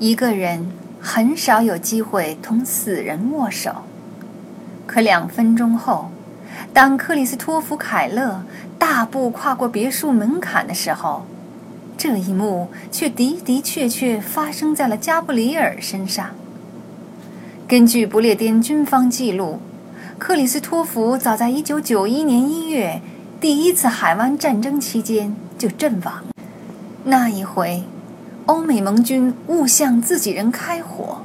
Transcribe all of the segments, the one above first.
一个人很少有机会同死人握手，可两分钟后，当克里斯托弗·凯勒大步跨过别墅门槛的时候，这一幕却的的确确发生在了加布里尔身上。根据不列颠军方记录，克里斯托弗早在1991年1月第一次海湾战争期间就阵亡。那一回，欧美盟军误向自己人开火，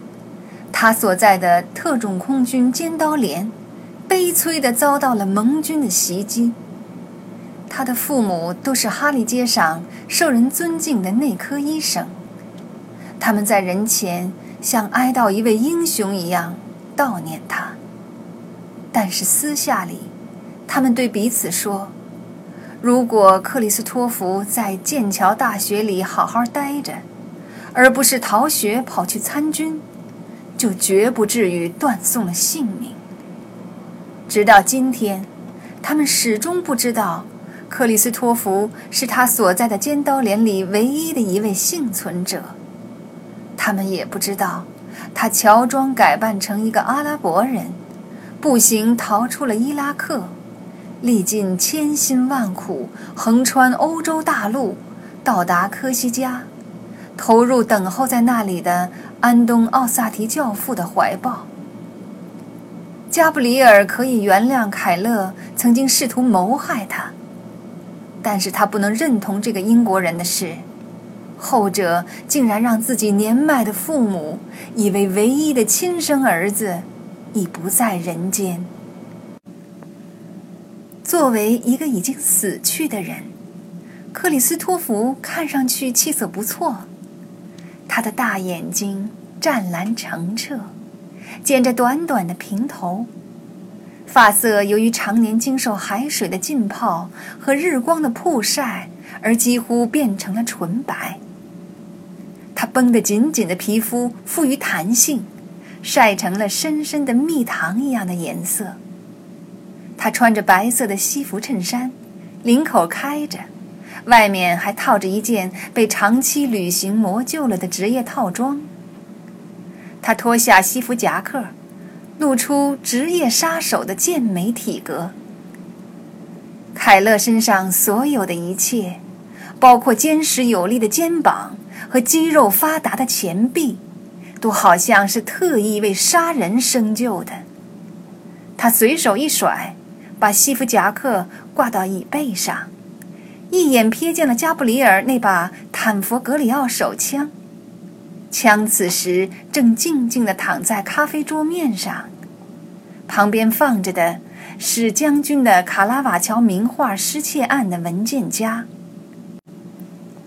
他所在的特种空军尖刀连悲催地遭到了盟军的袭击。他的父母都是哈利街上受人尊敬的内科医生，他们在人前像哀悼一位英雄一样悼念他，但是私下里，他们对彼此说：“如果克里斯托弗在剑桥大学里好好待着，而不是逃学跑去参军，就绝不至于断送了性命。”直到今天，他们始终不知道。克里斯托弗是他所在的尖刀连里唯一的一位幸存者。他们也不知道，他乔装改扮成一个阿拉伯人，步行逃出了伊拉克，历尽千辛万苦，横穿欧洲大陆，到达科西嘉，投入等候在那里的安东·奥萨提教父的怀抱。加布里尔可以原谅凯勒曾经试图谋害他。但是他不能认同这个英国人的事，后者竟然让自己年迈的父母以为唯一的亲生儿子已不在人间。作为一个已经死去的人，克里斯托弗看上去气色不错，他的大眼睛湛蓝澄澈，剪着短短的平头。发色由于常年经受海水的浸泡和日光的曝晒，而几乎变成了纯白。他绷得紧紧的皮肤富于弹性，晒成了深深的蜜糖一样的颜色。他穿着白色的西服衬衫，领口开着，外面还套着一件被长期旅行磨旧了的职业套装。他脱下西服夹克。露出职业杀手的健美体格。凯勒身上所有的一切，包括坚实有力的肩膀和肌肉发达的前臂，都好像是特意为杀人生就的。他随手一甩，把西服夹克挂到椅背上，一眼瞥见了加布里尔那把坦佛格里奥手枪。枪此时正静静地躺在咖啡桌面上，旁边放着的是将军的卡拉瓦乔名画失窃案的文件夹。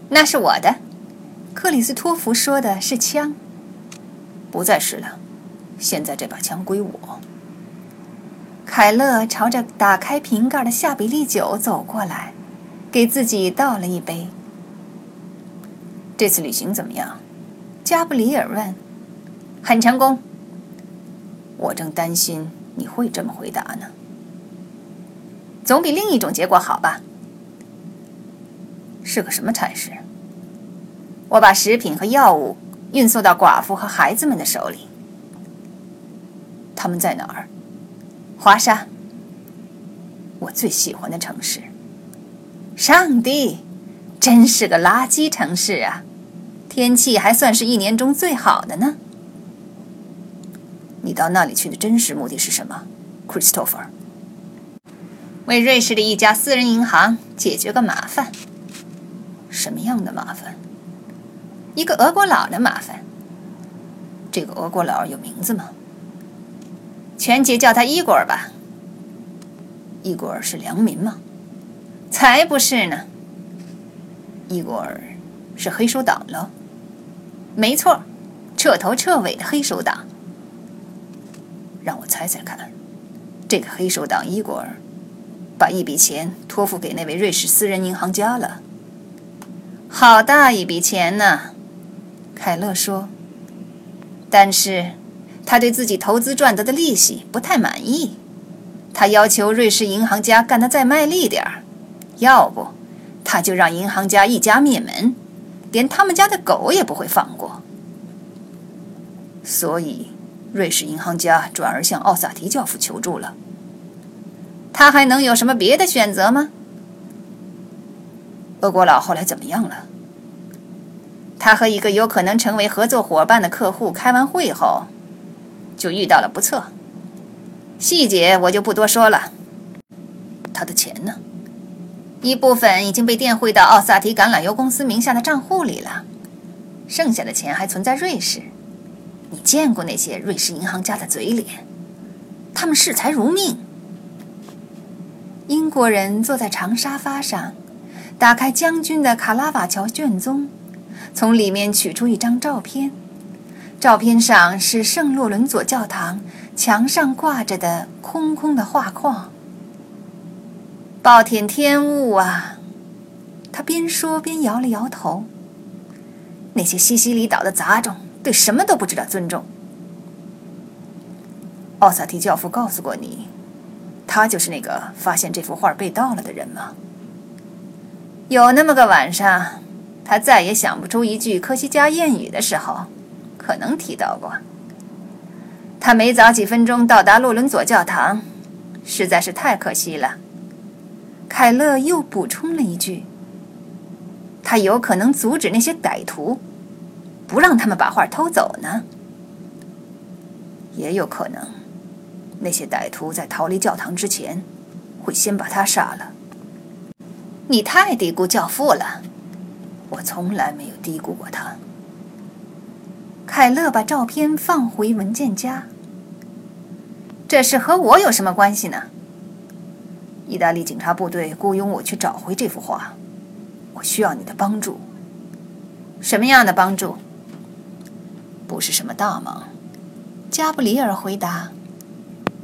那是我的，克里斯托弗说的是枪，不再是了，现在这把枪归我。凯勒朝着打开瓶盖的夏比利酒走过来，给自己倒了一杯。这次旅行怎么样？加布里尔问：“很成功。”我正担心你会这么回答呢。总比另一种结果好吧？是个什么差事？我把食品和药物运送到寡妇和孩子们的手里。他们在哪儿？华沙，我最喜欢的城市。上帝，真是个垃圾城市啊！天气还算是一年中最好的呢。你到那里去的真实目的是什么，Christopher？为瑞士的一家私人银行解决个麻烦。什么样的麻烦？一个俄国佬的麻烦。这个俄国佬有名字吗？全节叫他伊果尔吧。伊果尔是良民吗？才不是呢。伊果尔是黑手党了。没错，彻头彻尾的黑手党。让我猜猜看，这个黑手党伊果尔把一笔钱托付给那位瑞士私人银行家了。好大一笔钱呢，凯勒说。但是他对自己投资赚得的利息不太满意，他要求瑞士银行家干得再卖力点儿，要不他就让银行家一家灭门。连他们家的狗也不会放过。所以瑞士银行家转而向奥萨提教父求助了。他还能有什么别的选择吗？俄国佬后来怎么样了？他和一个有可能成为合作伙伴的客户开完会后，就遇到了不测。细节我就不多说了。他的钱呢？一部分已经被电汇到奥萨提橄榄油公司名下的账户里了，剩下的钱还存在瑞士。你见过那些瑞士银行家的嘴脸？他们视财如命。英国人坐在长沙发上，打开将军的卡拉瓦乔卷宗。从里面取出一张照片，照片上是圣洛伦佐教堂墙上挂着的空空的画框。暴殄天物啊！他边说边摇了摇头。那些西西里岛的杂种对什么都不知道尊重。奥萨提教父告诉过你，他就是那个发现这幅画被盗了的人吗？有那么个晚上。他再也想不出一句科西嘉谚语的时候，可能提到过。他没早几分钟到达洛伦佐教堂，实在是太可惜了。凯勒又补充了一句：“他有可能阻止那些歹徒，不让他们把画偷走呢。也有可能，那些歹徒在逃离教堂之前，会先把他杀了。”你太低估教父了。我从来没有低估过他。凯勒把照片放回文件夹。这事和我有什么关系呢？意大利警察部队雇佣我去找回这幅画，我需要你的帮助。什么样的帮助？不是什么大忙。加布里尔回答：“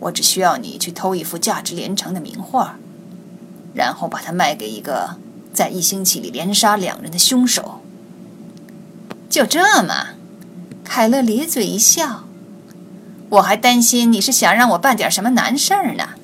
我只需要你去偷一幅价值连城的名画，然后把它卖给一个。”在一星期里连杀两人的凶手，就这么？凯勒咧嘴一笑。我还担心你是想让我办点什么难事儿呢。